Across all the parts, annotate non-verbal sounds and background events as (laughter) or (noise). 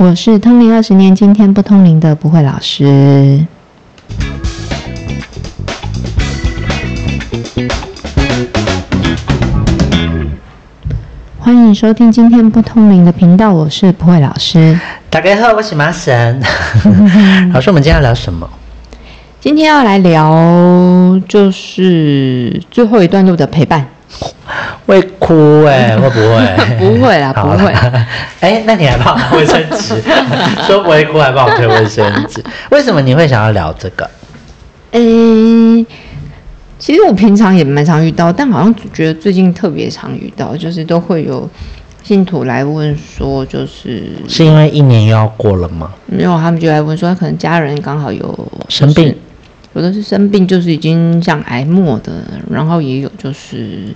我是通灵二十年，今天不通灵的不会老师。欢迎收听今天不通灵的频道，我是不会老师。大家好，我是麻神。(laughs) 老师，我们今天要聊什么？今天要来聊就是最后一段路的陪伴。会哭哎，会不会？(laughs) 不会啦，不会。哎，那你还帮我拿卫生纸？(laughs) 说不会哭还帮我推卫生纸？为什么你会想要聊这个？嗯。其实我平常也蛮常遇到，但好像觉得最近特别常遇到，就是都会有信徒来问说，就是是因为一年又要过了吗？没有，他们就来问说，可能家人刚好有生病，有的是生病，就是已经像癌末的，然后也有就是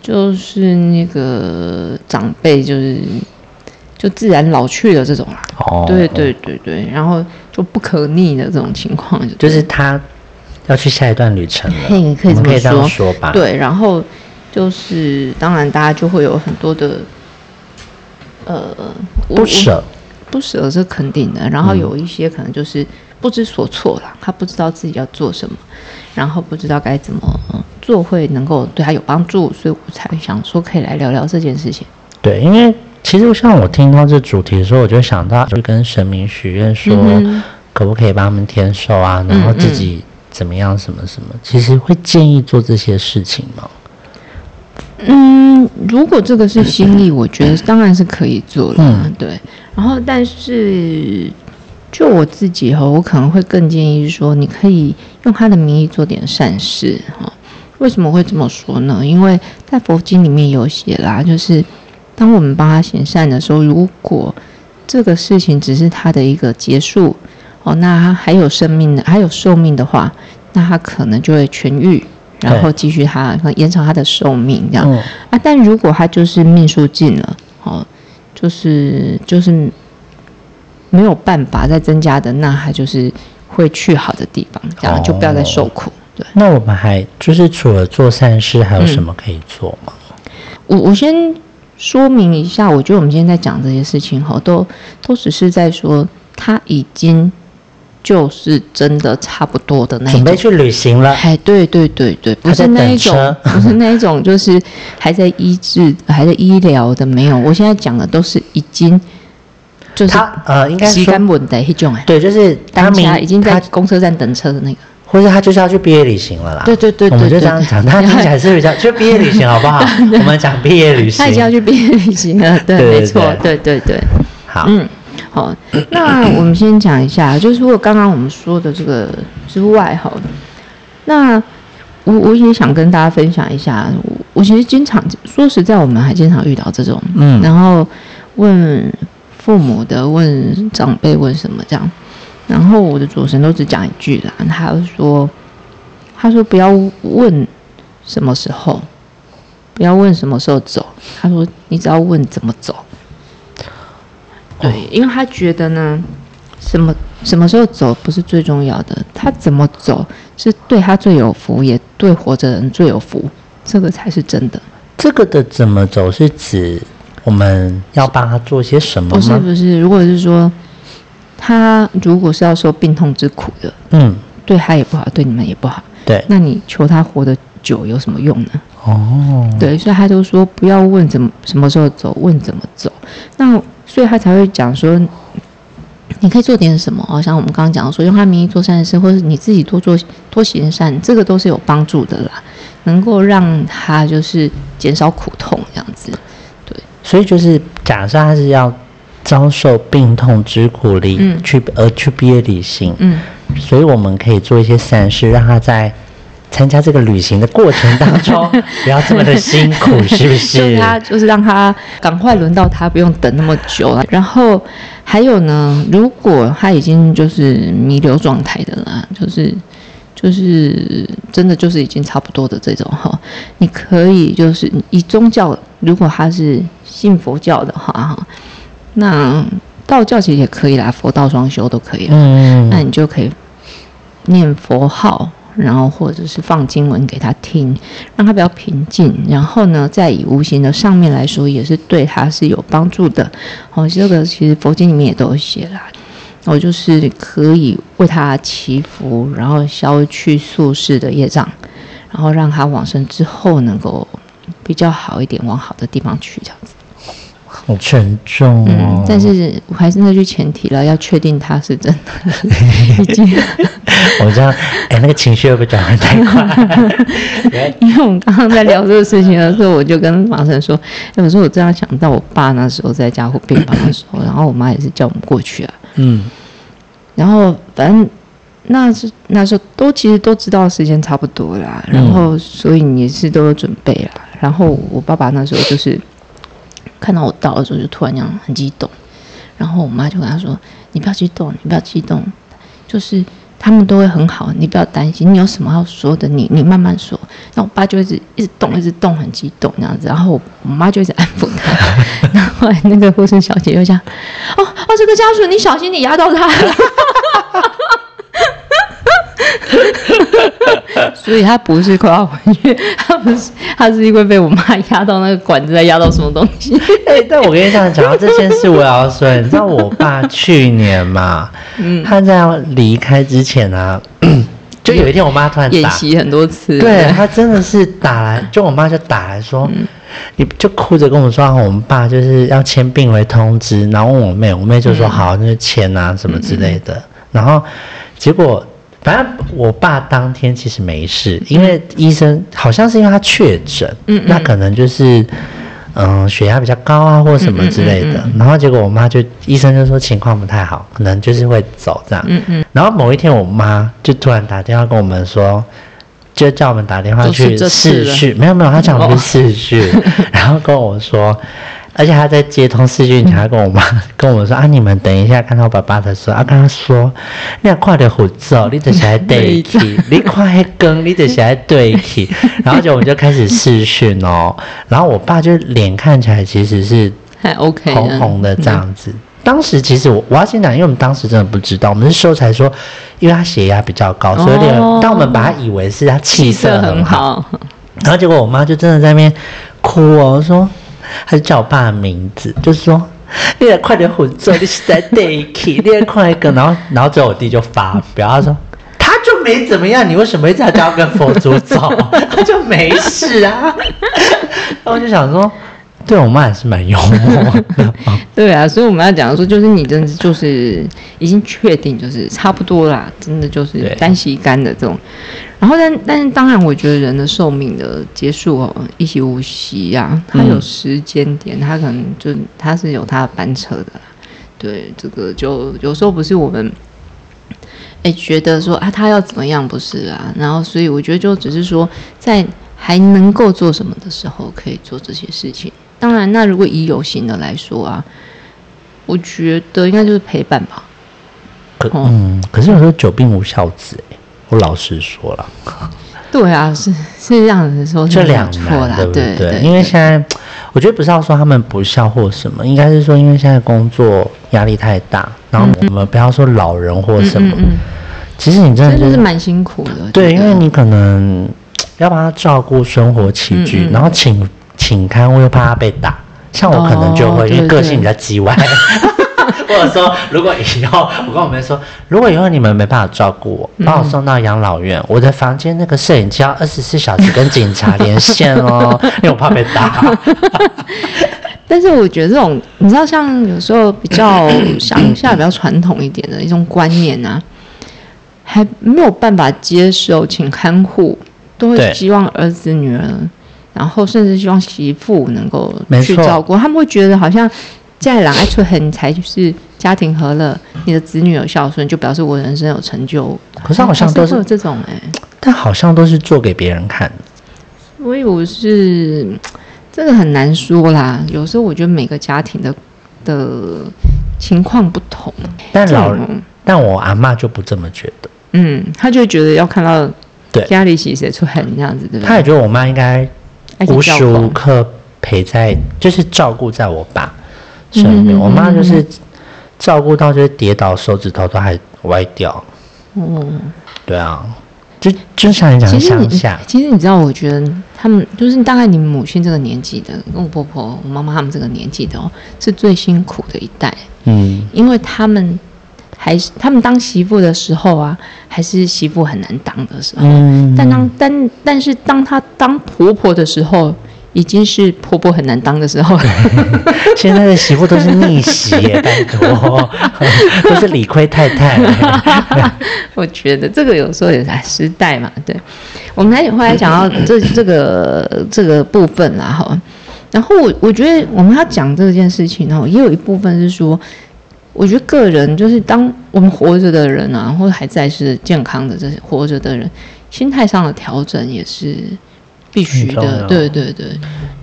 就是那个长辈就是就自然老去的这种啦。哦，对对对对，然后就不可逆的这种情况，就是他。要去下一段旅程了，可以可以这么说吧。对，然后就是当然，大家就会有很多的呃不舍，不舍是肯定的。然后有一些可能就是不知所措啦，他不知道自己要做什么，然后不知道该怎么做会能够对他有帮助，所以我才想说可以来聊聊这件事情。对，因为其实像我听到这主题的时候，我就想到就跟神明许愿说，可不可以帮他们添寿啊，然后自己。怎么样？什么什么？其实会建议做这些事情吗？嗯，如果这个是心意，我觉得当然是可以做的。嗯，对。然后，但是就我自己哈，我可能会更建议说，你可以用他的名义做点善事哈。为什么会这么说呢？因为在佛经里面有写啦，就是当我们帮他行善的时候，如果这个事情只是他的一个结束。哦，那他还有生命的，还有寿命的话，那他可能就会痊愈，然后继续他延长他的寿命这样。啊，但如果他就是命数尽了，哦，就是就是没有办法再增加的，那他就是会去好的地方，这样就不要再受苦。对。那我们还就是除了做善事，还有什么可以做吗？我我先说明一下，我觉得我们今天在讲这些事情，哈，都都只是在说他已经。就是真的差不多的那种，准备去旅行了。哎，对对对对，不是那一种，(laughs) 不是那一种，就是还在医治、还在医疗的，没有。我现在讲的都是已经，就是他呃，应该是干稳的那种哎。对，就是当下已经在公车站等车的那个，或者他就是要去毕业旅行了啦。对对对，我们就这样讲，他听起来是比较就毕业旅行好不好？(laughs) 我们讲毕业旅行，他已经要去毕业旅行了。对，没错，对对对，好，嗯。好，那我们先讲一下，就是如果刚刚我们说的这个之外，哈，那我我也想跟大家分享一下，我其实经常说实在，我们还经常遇到这种，嗯，然后问父母的，问长辈，问什么这样，然后我的主神都只讲一句啦，他说，他说不要问什么时候，不要问什么时候走，他说你只要问怎么走。对，因为他觉得呢，什么什么时候走不是最重要的，他怎么走是对他最有福，也对活着人最有福，这个才是真的。这个的怎么走是指我们要帮他做些什么吗？不是不是，如果是说他如果是要受病痛之苦的，嗯，对他也不好，对你们也不好，对，那你求他活得久有什么用呢？哦，对，所以他就说不要问怎么什么时候走，问怎么走。那所以他才会讲说，你可以做点什么哦，像我们刚刚讲的说，用他名义做善事，或者你自己多做多行善，这个都是有帮助的啦，能够让他就是减少苦痛所以就是假设他是要遭受病痛之苦里去而去毕业旅行，嗯，所以我们可以做一些善事，让他在。参加这个旅行的过程当中，(laughs) 不要这么的辛苦，是不是？就他就是让他赶快轮到他，不用等那么久了。然后还有呢，如果他已经就是弥留状态的了，就是就是真的就是已经差不多的这种哈，你可以就是以宗教，如果他是信佛教的话哈，那道教其实也可以啦，佛道双修都可以。嗯，那你就可以念佛号。然后或者是放经文给他听，让他比较平静。然后呢，再以无形的上面来说，也是对他是有帮助的。哦，这个其实佛经里面也都有写啦。我就是可以为他祈福，然后消去宿世的业障，然后让他往生之后能够比较好一点，往好的地方去，这样子。好沉重哦。但是我还是那句前提了，要确定他是真的。已经，我这样，哎，那个情绪会不会转换太快？(laughs) 因为我们刚刚在聊这个事情的时候，我就跟马神说，有时候我这样想到我爸那时候在家护病房的时候，然后我妈也是叫我们过去啊。嗯，然后反正那是那时候都其实都知道时间差不多啦，然后所以你是都有准备啦。然后我爸爸那时候就是看到我到的时候，就突然这样很激动，然后我妈就跟他说：“你不要激动，你不要激动，就是他们都会很好，你不要担心，你有什么要说的，你你慢慢说。”那我爸就一直一直动，一直动，很激动那样子，然后我妈就一直安抚他。(laughs) 然后那个护士小姐就讲：“哦哦，这个家属你小心，你压到他。” (laughs) (laughs) 所以他不是快要回去，他不是，他是因为被我妈压到那个管子，在压到什么东西。(laughs) 哎，但我跟你讲，讲到这件事，我要说，你知道我爸 (laughs) 去年嘛，嗯，他在要离开之前啊，(coughs) 就有一天我妈突然演习很多次，对他真的是打来，就我妈就打来说，你就哭着跟我说，我们爸就是要签病危通知，然后问我妹，我妹就说好，那就签啊什么之类的，然后结果。反正我爸当天其实没事，因为医生好像是因为他确诊，嗯，那可能就是嗯血压比较高啊，或什么之类的。然后结果我妈就医生就说情况不太好，可能就是会走这样。嗯嗯。然后某一天我妈就突然打电话跟我们说，就叫我们打电话去试序，没有没有，他讲的是试序，(laughs) 然后跟我说。而且他在接通视讯，他跟我妈 (laughs) 跟我们说啊，你们等一下看到爸爸的时候，啊，跟他说，你要快点回走，你就是在对起，你快跟，你就是在对起，(laughs) 然后就我们就开始视讯哦，然后我爸就脸看起来其实是还 OK，红红的这样子。当时其实我我要先讲，因为我们当时真的不知道，我们是时候才说，因为他血压比较高，所以当我们把他以为是他气色很好，然后结果我妈就真的在那边哭哦，说。他就叫我爸的名字，就是说，你来快点混走，你是在 day key 你来快一个，然后，然后最后我弟就发表，他说，他就没怎么样，你为什么一直要叫跟佛祖走？他就没事啊。然后我就想说。对我妈也是蛮幽默的，(laughs) 对啊，所以我们要讲说，就是你真的就是已经确定就是差不多啦，真的就是单吸干的这种。然后，但但是当然，我觉得人的寿命的结束哦，一息无息呀，它有时间点，它可能就它是有它的班车的。对，这个就有时候不是我们哎觉得说啊，他要怎么样不是啊？然后，所以我觉得就只是说，在还能够做什么的时候，可以做这些事情。当然，那如果以有形的来说啊，我觉得应该就是陪伴吧。可嗯，可是有时候久病无孝子哎，我老实说了。(laughs) 对啊，是是这样子说，这两难，对不对？因为现在我觉得不是要说他们不孝或什么，应该是说因为现在工作压力太大，然后我们不要说老人或什么，其实你真的就是蛮辛苦的。对，因为你可能要帮他照顾生活起居，然后请。请看，我又怕他被打。像我可能就会，因为个性比较叽歪，(laughs) 或者说，如果以后我跟我们说，如果以后你们没办法照顾我，把我送到养老院，我的房间那个摄影机要二十四小时跟警察连线哦，(laughs) 因为我怕被打。但是我觉得这种，你知道，像有时候比较乡下、比较传统一点的一种观念啊，还没有办法接受，请看护都会希望儿子女儿。然后甚至希望媳妇能够去照顾，他们会觉得好像在两爱出很才就是家庭和乐，你的子女有孝顺，就表示我人生有成就。可是好像都是这种哎，但好像都是做给别人看。所以我是这个很难说啦。有时候我觉得每个家庭的的情况不同。但老人，但我阿妈就不这么觉得。嗯，她就觉得要看到对家里洗谁出很这样子，对不对？他也觉得我妈应该。无时无刻陪在，就是照顾在我爸身边。我妈就是照顾到就是跌倒，手指头都还歪掉。嗯，对啊，就就像你讲的乡下，其实你知道，我觉得他们就是大概你母亲这个年纪的，跟我婆婆、我妈妈他们这个年纪的哦，是最辛苦的一代。嗯，因为他们还是他们当媳妇的时候啊，还是媳妇很难当的时候。嗯，但当但但是当她当婆婆的时候。已经是婆婆很难当的时候，(laughs) 现在的媳妇都是逆袭，拜托，都是理亏太太。(laughs) 我觉得这个有时候也是时代嘛，对。我们来后来讲到 (laughs) 这这个这个部分啦，哈。然后我我觉得我们要讲这件事情哦，也有一部分是说，我觉得个人就是当我们活着的人啊，或者还在是健康的这些活着的人，心态上的调整也是。必须的，对对对，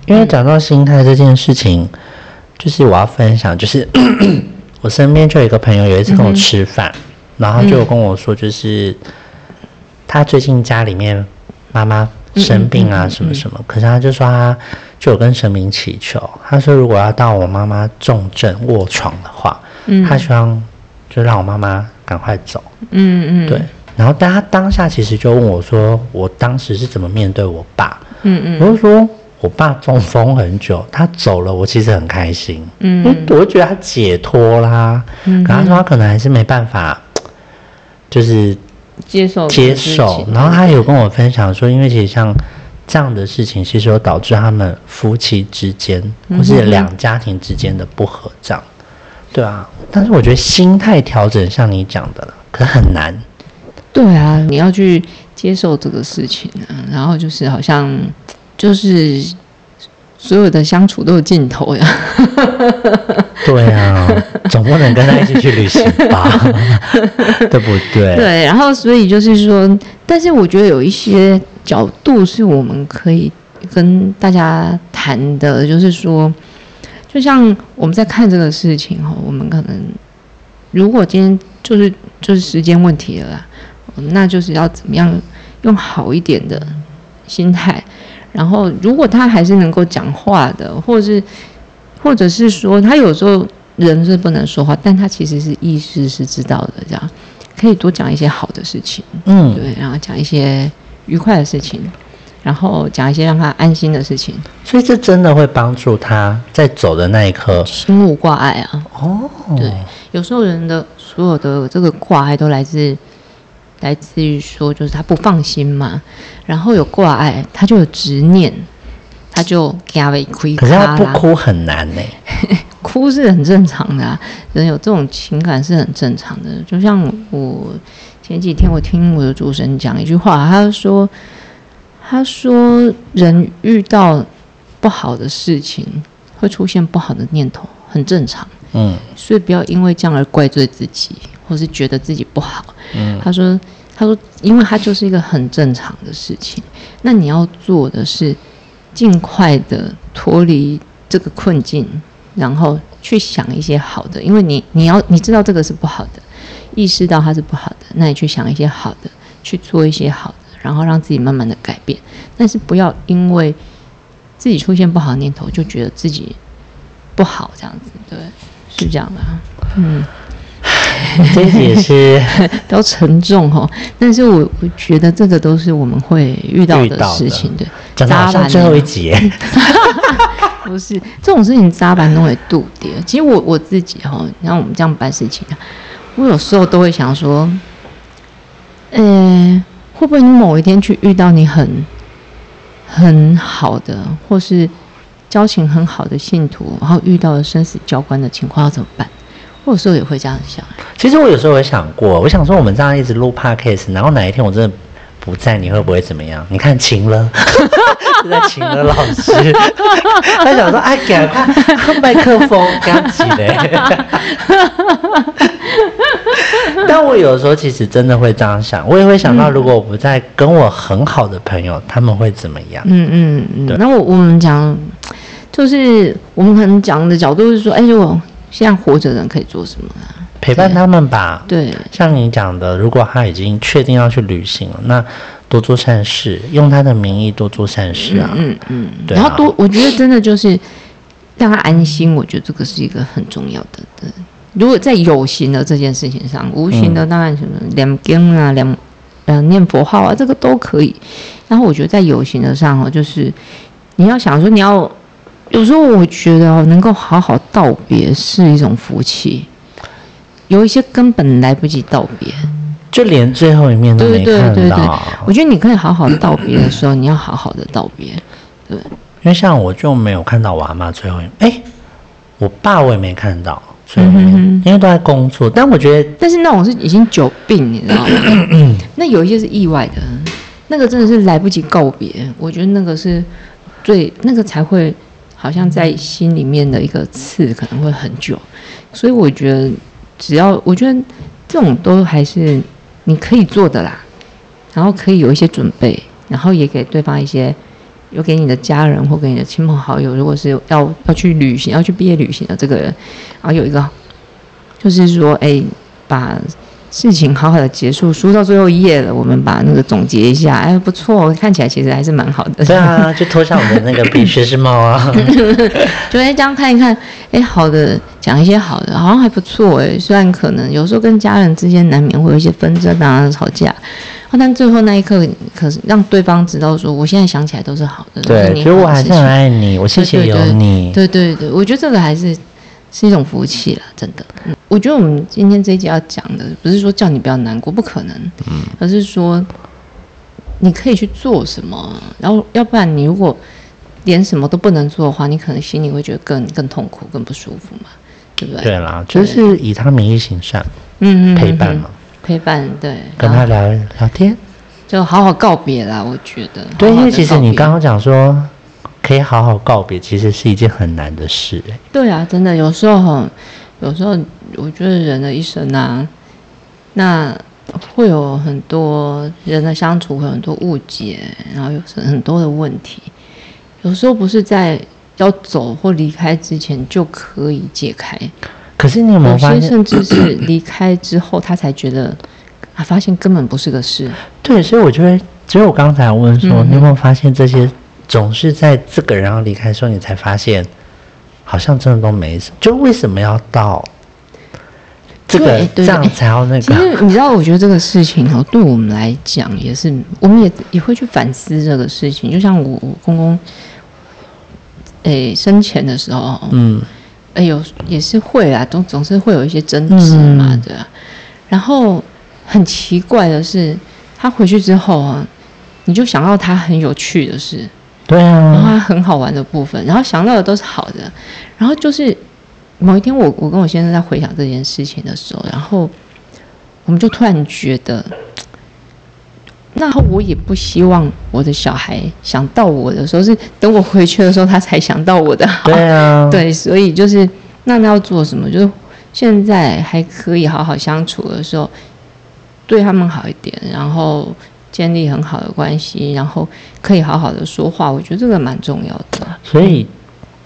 因为讲到心态这件事情，就是我要分享，就是 (coughs) 我身边就有一个朋友，有一次跟我吃饭，然后就跟我说，就是他最近家里面妈妈生病啊，什么什么，可是他就说他就有跟神明祈求，他说如果要到我妈妈重症卧床的话，嗯，他希望就让我妈妈赶快走，嗯嗯，对。然后，但他当下其实就问我说：“我当时是怎么面对我爸？”嗯嗯，我就说：“我爸中风很久，他走了，我其实很开心。嗯，我就觉得他解脱啦。嗯，可他说他可能还是没办法，就是接受接受。然后他有跟我分享说，因为其实像这样的事情，其实有导致他们夫妻之间或是两家庭之间的不合账。对啊，但是我觉得心态调整，像你讲的了，可很难。”对啊，你要去接受这个事情啊，然后就是好像就是所有的相处都有尽头呀。(laughs) 对啊，总不能跟他一起去旅行吧？(laughs) 对不对？对，然后所以就是说，但是我觉得有一些角度是我们可以跟大家谈的，就是说，就像我们在看这个事情哈，我们可能如果今天就是就是时间问题了啦。那就是要怎么样用好一点的心态，然后如果他还是能够讲话的，或者是或者是说他有时候人是不能说话，但他其实是意识是知道的，这样可以多讲一些好的事情，嗯，对，然后讲一些愉快的事情，然后讲一些让他安心的事情，所以这真的会帮助他在走的那一刻心无挂碍啊。哦，对，有时候人的所有的这个挂碍都来自。来自于说，就是他不放心嘛，然后有挂碍，他就有执念，他就加为亏。可是他不哭很难呢，(laughs) 哭是很正常的，人有这种情感是很正常的。就像我前几天我听我的主持人讲一句话，他说：“他说人遇到不好的事情，会出现不好的念头，很正常。嗯，所以不要因为这样而怪罪自己。”或是觉得自己不好，嗯，他说，他说，因为他就是一个很正常的事情，那你要做的是尽快的脱离这个困境，然后去想一些好的，因为你你要你知道这个是不好的，意识到它是不好的，那你去想一些好的，去做一些好的，然后让自己慢慢的改变，但是不要因为自己出现不好的念头就觉得自己不好这样子，对，是这样的，嗯。这也是 (laughs) 比较沉重哈，但是我我觉得这个都是我们会遇到的事情，对。扎板最后一集，(laughs) 不是这种事情，扎板都会度跌。其实我我自己哈，像我们这样办事情，我有时候都会想说，呃，会不会你某一天去遇到你很很好的，或是交情很好的信徒，然后遇到了生死交关的情况，要怎么办？我有时候也会这样想。其实我有时候也想过，我想说我们这样一直录 podcast，然后哪一天我真的不在，你会不会怎么样？你看晴了，(laughs) 在晴了老师，他想说哎，给他麦克风刚起来。(laughs) 但我有时候其实真的会这样想，我也会想到，如果我不在，跟我很好的朋友，他们会怎么样？嗯嗯嗯。那我我们讲，就是我们可能讲的角度是说，哎，如果现在活着人可以做什么呢？陪伴他们吧。对，像你讲的，如果他已经确定要去旅行了，那多做善事，用他的名义多做善事啊。嗯嗯。对。然后多，我觉得真的就是让他安心。我觉得这个是一个很重要的。对。如果在有形的这件事情上，无形的当然什么两根啊，两嗯念佛号啊，这个都可以。然后我觉得在有形的上哦，就是你要想说你要，有时候我觉得哦，能够好好道别是一种福气。有一些根本来不及道别，就连最后一面都没看到。我觉得你可以好好道别的时候，你要好好的道别，对。因为像我就没有看到我阿妈最后一面，哎，我爸我也没看到最后一面，因为都在工作。但我觉得，但是那种是已经久病，你知道吗？(clears throat) 那有一些是意外的，那个真的是来不及告别。我觉得那个是最那个才会好像在心里面的一个刺，可能会很久。所以我觉得，只要我觉得这种都还是你可以做的啦，然后可以有一些准备，然后也给对方一些。有给你的家人或给你的亲朋好友，如果是要要去旅行、要去毕业旅行的这个人，然后有一个，就是说，哎，把事情好好的结束，书到最后一页了，我们把那个总结一下，哎，不错，看起来其实还是蛮好的。对啊，就脱下我们的那个比学士帽啊，(laughs) 就哎这样看一看，哎，好的，讲一些好的，好像还不错哎，虽然可能有时候跟家人之间难免会有一些纷争啊、吵架。但最后那一刻，可是让对方知道说，我现在想起来都是好的。对，其实我还是很爱你，我谢谢有你。对对对，我觉得这个还是是一种福气了，真的。我觉得我们今天这一集要讲的，不是说叫你不要难过，不可能，嗯，而是说你可以去做什么，然后要不然你如果连什么都不能做的话，你可能心里会觉得更更痛苦、更不舒服嘛，对不对？对啦，就是以他名义行善，嗯嗯，陪伴嘛。陪伴对，跟他聊聊天，就好好告别啦。我觉得，对，因为其实你刚刚讲说可以好好告别，其实是一件很难的事。哎，对啊，真的有时候，有时候我觉得人的一生啊，那会有很多人的相处，会很多误解，然后有很多的问题。有时候不是在要走或离开之前就可以解开。可是你有没有发现，甚至是离开之后，他才觉得，啊，发现根本不是个事。对，所以我觉得，只有我刚才问说，你有没有发现这些，总是在这个人要离开的时候，你才发现，好像真的都没什么。就为什么要到这个这样才要那个？其实你知道，我觉得这个事情哦，对我们来讲也是，我们也也会去反思这个事情。就像我我公公，诶，生前的时候，嗯。哎，有也是会啊，总总是会有一些争执嘛，对啊。然后很奇怪的是，他回去之后啊，你就想到他很有趣的事，对啊，然后他很好玩的部分，然后想到的都是好的。然后就是某一天，我我跟我先生在回想这件事情的时候，然后我们就突然觉得。那我也不希望我的小孩想到我的时候是等我回去的时候他才想到我的。对啊，(laughs) 对，所以就是那要做什么？就是现在还可以好好相处的时候，对他们好一点，然后建立很好的关系，然后可以好好的说话。我觉得这个蛮重要的。所以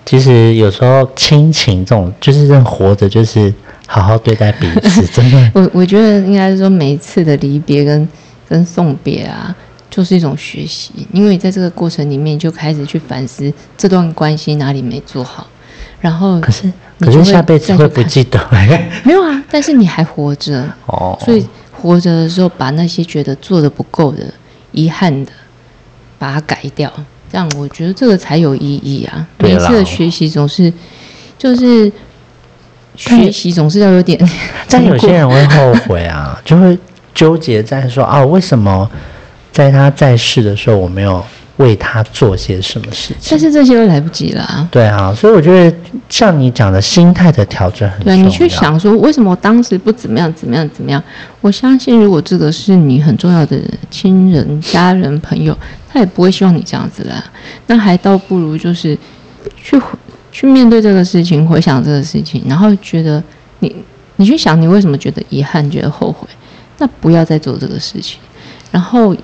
其实有时候亲情这种，就是人活着就是好好对待彼此，(laughs) 真的。我我觉得应该是说每一次的离别跟。跟送别啊，就是一种学习，因为在这个过程里面就开始去反思这段关系哪里没做好，然后可是可是下辈子会不记得 (laughs) 没有啊，但是你还活着哦，所以活着的时候把那些觉得做的不够的、遗憾的，把它改掉，这样我觉得这个才有意义啊。每次的学习总是就是学习总是要有点，但有些人会后悔啊，(laughs) 就会。纠结在说啊，为什么在他在世的时候我没有为他做些什么事情？但是这些都来不及了。对啊，所以我觉得像你讲的心态的调整很重要。对你去想说，为什么我当时不怎么样怎么样怎么样？我相信，如果这个是你很重要的亲人、家人、朋友，他也不会希望你这样子啦。那还倒不如就是去去面对这个事情，回想这个事情，然后觉得你你去想，你为什么觉得遗憾，觉得后悔？那不要再做这个事情。然后，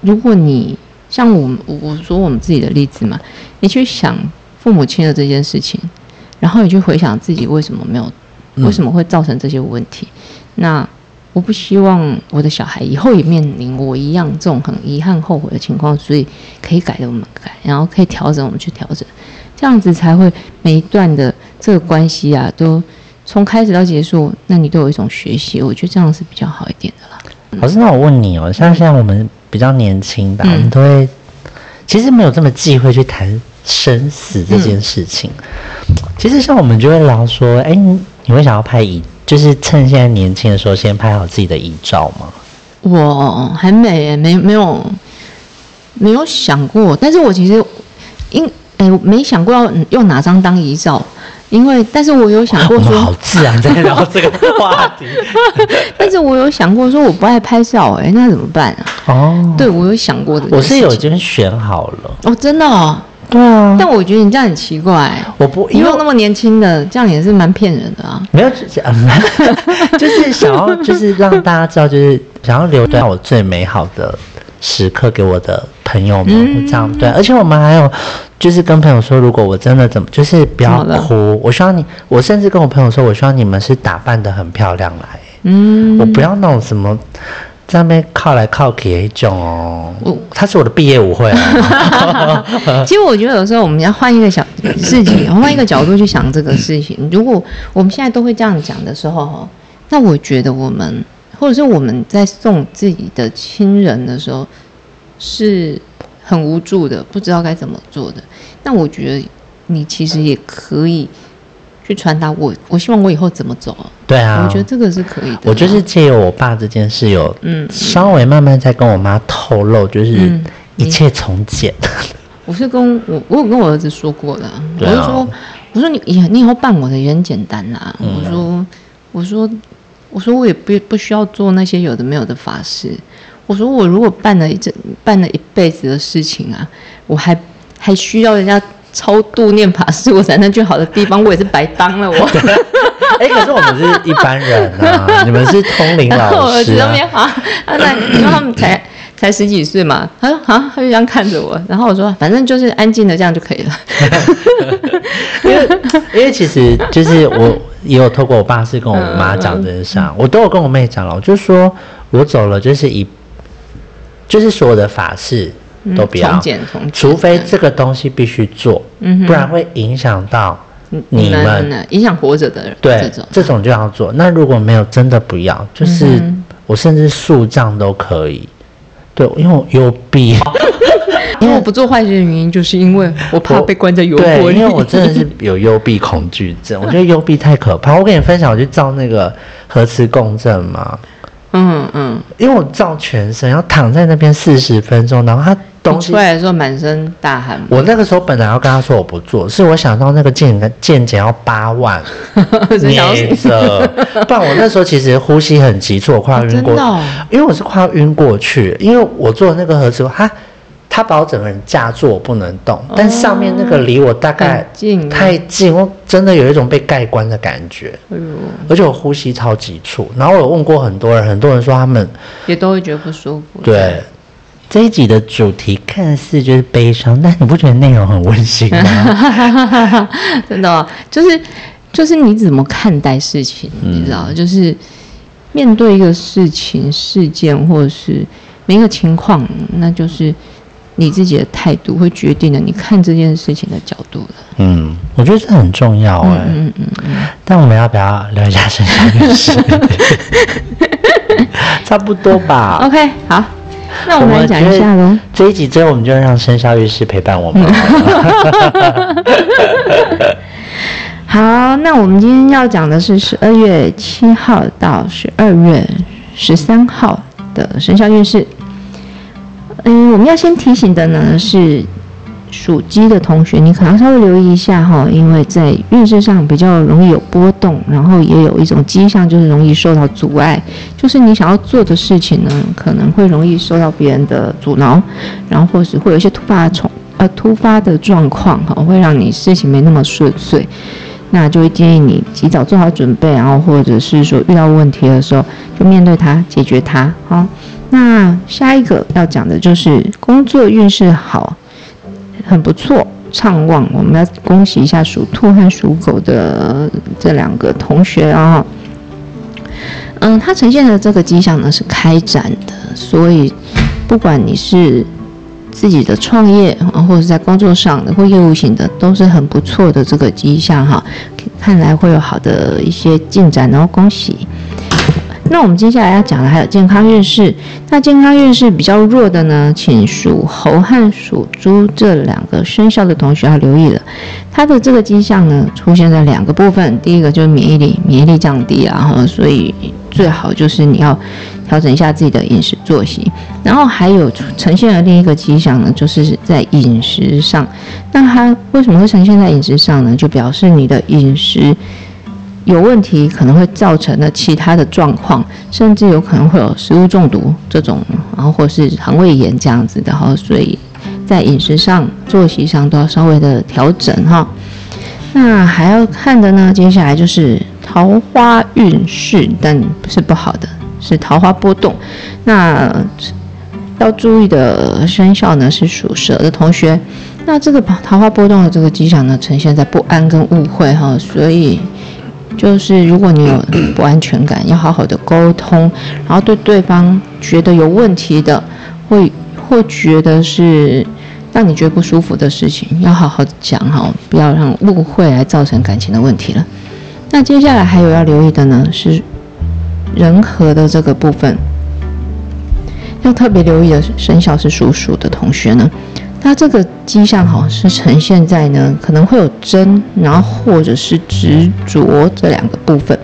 如果你像我我说我们自己的例子嘛，你去想父母亲的这件事情，然后你去回想自己为什么没有，为什么会造成这些问题。那我不希望我的小孩以后也面临我一样这种很遗憾、后悔的情况，所以可以改的我们改，然后可以调整我们去调整，这样子才会每一段的这个关系啊都。从开始到结束，那你都有一种学习，我觉得这样是比较好一点的啦。老师，那我问你哦，像现在我们比较年轻吧，我们都会其实没有这么忌讳去谈生死这件事情。其实像我们就会聊说，哎，你会想要拍遗，就是趁现在年轻的时候先拍好自己的遗照吗？我还没没没有没有想过，但是我其实因哎没想过要用哪张当遗照。因为，但是我有想过说，好自然在聊这个话题。(laughs) 但是我有想过说，我不爱拍照，哎，那怎么办啊？哦，对我有想过的。我是有已经选好了。哦，真的哦。对啊。但我觉得你这样很奇怪。我不，因为那么年轻的，这样也是蛮骗人的啊。没有，就 (laughs) 是想要，就是让大家知道，就是想要留段我最美好的时刻给我的朋友们，这样对。而且我们还有。就是跟朋友说，如果我真的怎么，就是不要哭。我希望你，我甚至跟我朋友说，我希望你们是打扮的很漂亮来。嗯，我不要那种什么在那边靠来靠去一种哦。我，他是我的毕业舞会。(laughs) 其实我觉得有时候我们要换一个小事情，换一个角度去想这个事情。如果我们现在都会这样讲的时候，那我觉得我们，或者是我们在送自己的亲人的时候，是。很无助的，不知道该怎么做的。那我觉得你其实也可以去传达我，我希望我以后怎么走。对啊，我觉得这个是可以的。我就是借由我爸这件事，有嗯稍微慢慢在跟我妈透露，就是一切从简。(laughs) 我是跟我我有跟我儿子说过的，我就说我说你以你以后办我的也很简单啦。我说我说我说我也不不需要做那些有的没有的法事。我说我如果办了一整办了一辈子的事情啊，我还还需要人家超度念法师我才能去好的地方，我也是白当了我。(laughs) 哎，可是我们是一般人啊，你们是通灵老师啊。(laughs) 他在，因为他们才才十几岁嘛，他说啊，他就这样看着我，然后我说反正就是安静的这样就可以了。(laughs) 因为因为其实就是我也有透过我爸是跟我妈讲这件事，我都有跟我妹讲了，我就说我走了就是一。就是所有的法事都不要，除非这个东西必须做，不然会影响到你们，影响活着的人。对，这种就要做。那如果没有，真的不要。就是我甚至树葬都可以。对，因为我幽闭，(laughs) 因为我不做坏事的原因，就是因为我怕被关在幽闭因为我真的是有幽闭恐惧症，我觉得幽闭太可怕。我跟你分享，我去照那个核磁共振嘛。嗯嗯，因为我照全身，要躺在那边四十分钟，然后他东西出来的时候满身大汗。我那个时候本来要跟他说我不做，是我想到那个健健检要八万，(laughs) 捏着，(laughs) 不然我那时候其实呼吸很急促，我快要晕过，因为我是快要晕过去，因为我做那个核磁，他。他把我整个人架住，我不能动。但上面那个离我大概太近，我真的有一种被盖棺的感觉。哎呦！而且我呼吸超急促。然后我有问过很多人，很多人说他们也都会觉得不舒服。对，这一集的主题看似就是悲伤，但你不觉得内容很温馨吗？(laughs) 真的，就是就是你怎么看待事情？你知道，就是面对一个事情、事件或者是每一个情况，那就是。你自己的态度会决定了你看这件事情的角度了。嗯，我觉得这很重要哎。嗯嗯嗯。但我们要不要聊一下生肖运势？(laughs) 差不多吧。OK，好，那我们来讲一下喽。这一集之后，我们就让生肖运势陪伴我们。(laughs) 好，那我们今天要讲的是十二月七号到十二月十三号的生肖运势。嗯，我们要先提醒的呢是属鸡的同学，你可能稍微留意一下哈，因为在运势上比较容易有波动，然后也有一种迹象就是容易受到阻碍，就是你想要做的事情呢，可能会容易受到别人的阻挠，然后或是会有一些突发从呃突发的状况哈，会让你事情没那么顺遂，那就会建议你及早做好准备，然后或者是说遇到问题的时候就面对它，解决它，哈。那下一个要讲的就是工作运势好，很不错，畅旺。我们要恭喜一下属兔和属狗的这两个同学啊。嗯，它呈现的这个迹象呢是开展的，所以不管你是自己的创业啊，或者在工作上的或业务型的，都是很不错的这个迹象哈。看来会有好的一些进展，然后恭喜。那我们接下来要讲的还有健康运势。那健康运势比较弱的呢，请属猴和属猪这两个生肖的同学要留意了。它的这个迹象呢，出现在两个部分。第一个就是免疫力，免疫力降低啊，哈，所以最好就是你要调整一下自己的饮食作息。然后还有呈现的另一个迹象呢，就是在饮食上。那它为什么会呈现在饮食上呢？就表示你的饮食。有问题可能会造成的其他的状况，甚至有可能会有食物中毒这种，然后或是肠胃炎这样子的哈，所以在饮食上、作息上都要稍微的调整哈。那还要看的呢，接下来就是桃花运势，但是不好的是桃花波动。那要注意的生肖呢是属蛇的同学，那这个桃花波动的这个迹象呢，呈现在不安跟误会哈，所以。就是如果你有不安全感，要好好的沟通，然后对对方觉得有问题的，会或觉得是让你觉得不舒服的事情，要好好讲哈，不要让误会来造成感情的问题了。那接下来还有要留意的呢，是人和的这个部分，要特别留意的生肖是属鼠的同学呢。它这个迹象哈是呈现在呢，可能会有争，然后或者是执着这两个部分。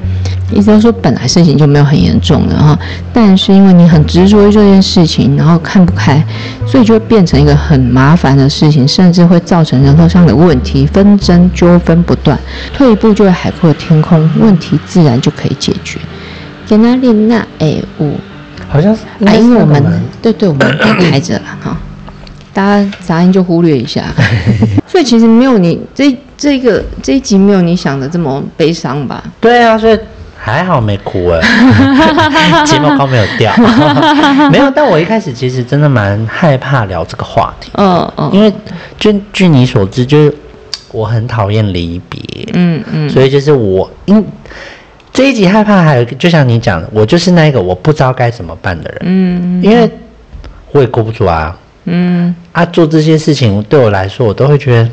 意思说，本来事情就没有很严重的哈，但是因为你很执着于这件事情，然后看不开，所以就会变成一个很麻烦的事情，甚至会造成人头上的问题、纷争、纠纷不断。退一步就会海阔天空，问题自然就可以解决。在哪里那哎五，好像是，因为我们对对，我们开着了哈。大家杂音就忽略一下，(laughs) 所以其实没有你这这个这一集没有你想的这么悲伤吧？对啊，所以还好没哭哎，睫毛膏没有掉，(laughs) 没有。但我一开始其实真的蛮害怕聊这个话题，嗯嗯，因为就据你所知，就是我很讨厌离别，嗯嗯，所以就是我因这一集害怕，还有就像你讲的，我就是那一个我不知道该怎么办的人，嗯，因为我也哭不住啊。嗯，啊，做这些事情对我来说，我都会觉得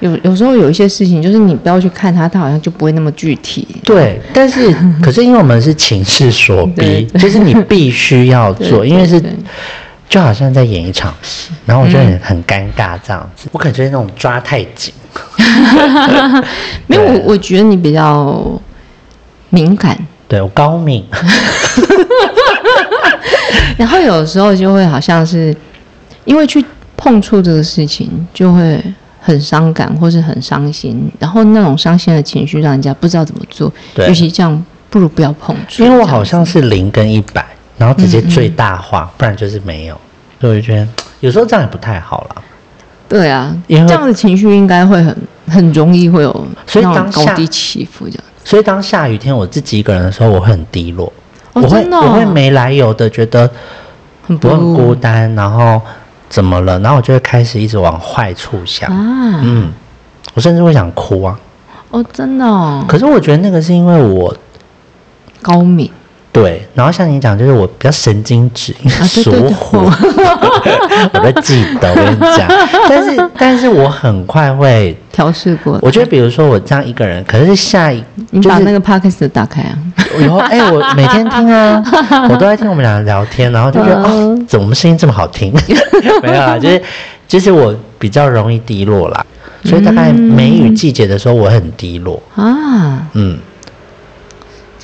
有有时候有一些事情，就是你不要去看它，它好像就不会那么具体。对，但是 (laughs) 可是因为我们是情势所逼，就是你必须要做，因为是就好像在演一场戏，然后我觉得很很尴尬这样子。我感觉那种抓太紧，(laughs) 没有我，我觉得你比较敏感，对我高敏，(laughs) 然后有时候就会好像是。因为去碰触这个事情，就会很伤感或是很伤心，然后那种伤心的情绪让人家不知道怎么做。与其这样，不如不要碰触。因为我好像是零跟一百，然后直接最大化，不然就是没有。所以我就觉得有时候这样也不太好了。对啊，因为这样的情绪应该会很很容易会有，所以当高低起伏这样。所以当下雨天我自己一个人的时候，我会很低落，我会我会没来由的觉得很不很孤单，然后。怎么了？然后我就会开始一直往坏处想啊，嗯，我甚至会想哭啊。哦，真的哦。可是我觉得那个是因为我高敏。对，然后像你讲，就是我比较神经质，属虎，我 (laughs) 都记得。我跟你讲，(laughs) 但是但是我很快会调试过。我觉得，比如说我这样一个人，可是下一你把那个 podcast 打开啊。以后哎，我每天听啊，(laughs) 我都在听我们俩聊天，然后就觉得哦，怎么声音这么好听？没有啊，就是就是我比较容易低落啦，所以大概梅雨季节的时候，我很低落啊，嗯。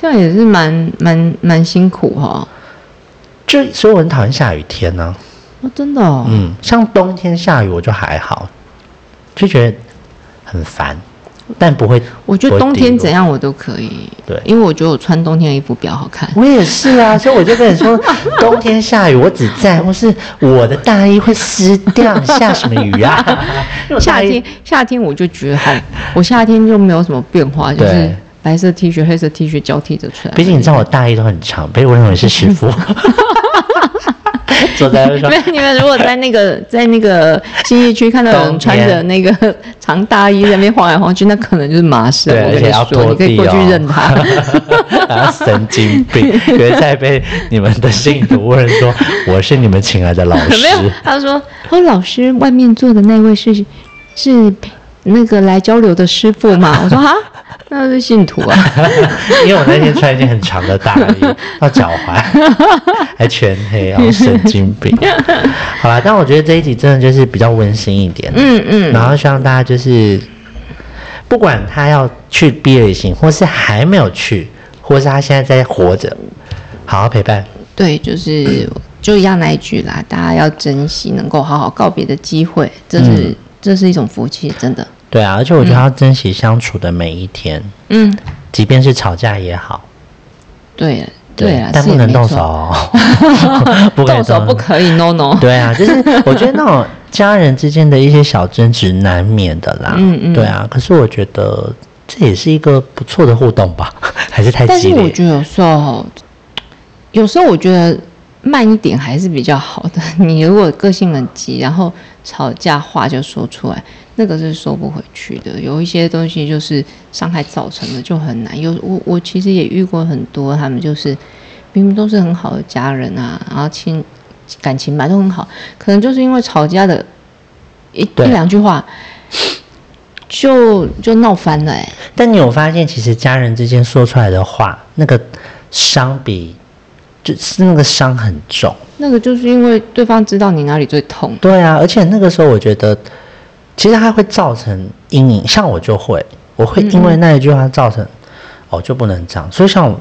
这样也是蛮蛮蛮辛苦哈，就所以我很讨厌下雨天呢。哦，真的哦。嗯，像冬天下雨我就还好，就觉得很烦，但不会。我觉得冬天怎样我都可以。对，因为我觉得我穿冬天的衣服比较好看。我也是啊，所以我就跟你说，(laughs) 冬天下雨我只在乎是我的大衣会湿掉，下什么雨啊？(laughs) (laughs) 夏天夏天我就觉得还，我夏天就没有什么变化，就是。白色 T 恤、黑色 T 恤交替着出来。毕竟你知道我大衣都很长，所以我认为是师傅。(laughs) 坐在那没有，你们如果在那个在那个新义区看到有人穿着那个长大衣在那边晃来晃去，那可能就是麻绳。对，而且要拖地哦。你可以过去认他。(laughs) 神经病！别再被你们的信徒问说我是你们请来的老师。(laughs) 没有，他说：“哦，老师，外面坐的那位是是。”那个来交流的师傅嘛？(laughs) 我说哈，那是信徒啊。(laughs) 因为我那天穿一件很长的大衣 (laughs) 到脚踝，还全黑，然后神经病。好了，但我觉得这一集真的就是比较温馨一点。嗯嗯。然后希望大家就是，不管他要去毕业旅行，或是还没有去，或是他现在在活着，好好陪伴。对，就是就一样那一句啦，大家要珍惜能够好好告别的机会，这是这是一种福气，真的。对啊，而且我觉得要珍惜相处的每一天，嗯，即便是吵架也好。对对啊，但不能 (laughs) 动手，不动手不可以，no no。对啊，就是我觉得那种家人之间的一些小争执难免的啦，嗯嗯，对啊。可是我觉得这也是一个不错的互动吧，(laughs) 还是太激烈。但是我觉得有时候。有时候我觉得慢一点还是比较好的。你如果个性很急，然后吵架话就说出来，那个是收不回去的。有一些东西就是伤害造成的，就很难。有我我其实也遇过很多，他们就是明明都是很好的家人啊，然后亲感情吧都很好，可能就是因为吵架的一一两句话，就就闹翻了。哎，但你有发现，其实家人之间说出来的话，那个伤比。就是那个伤很重，那个就是因为对方知道你哪里最痛。对啊，而且那个时候我觉得，其实它会造成阴影。像我就会，我会因为那一句话造成，哦就不能这样。所以像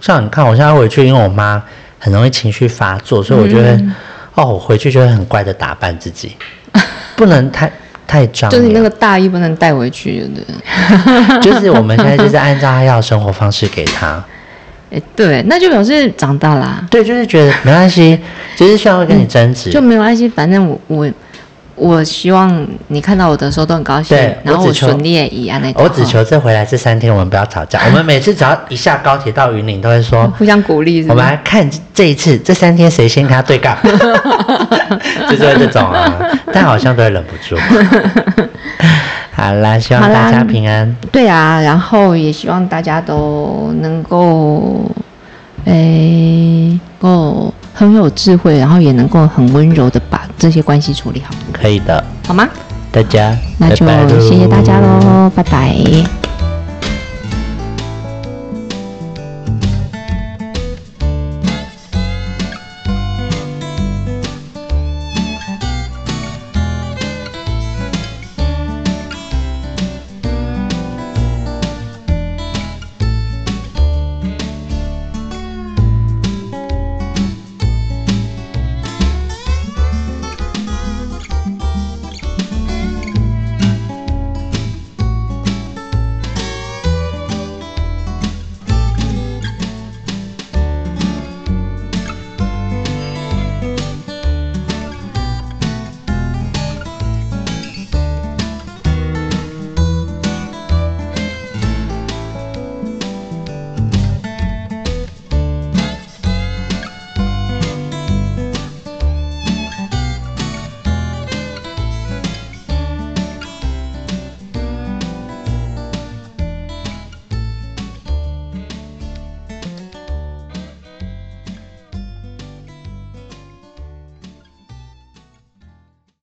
像你看，我现在回去，因为我妈很容易情绪发作，所以我觉得，哦我回去就会很乖的打扮自己，不能太太脏。就是那个大衣不能带回去，对。(laughs) 就是我们现在就是按照他要的生活方式给他。(laughs) 哎，对，那就表示长大啦。对，就是觉得没关系，就是需要跟你争执，就没关系。反正我我我希望你看到我的时候都很高兴。对，然后我顺利一样那。我只求这回来这三天我们不要吵架。我们每次只要一下高铁到云岭，都会说 (laughs) 互相鼓励。我们来看这一次这三天谁先跟他对杠，(laughs) 就是这种啊。但好像都会忍不住。(laughs) 好啦，希望大家平安。对啊，然后也希望大家都能够，诶，够很有智慧，然后也能够很温柔的把这些关系处理好。可以的，好吗？大家，那就谢谢大家喽，拜拜。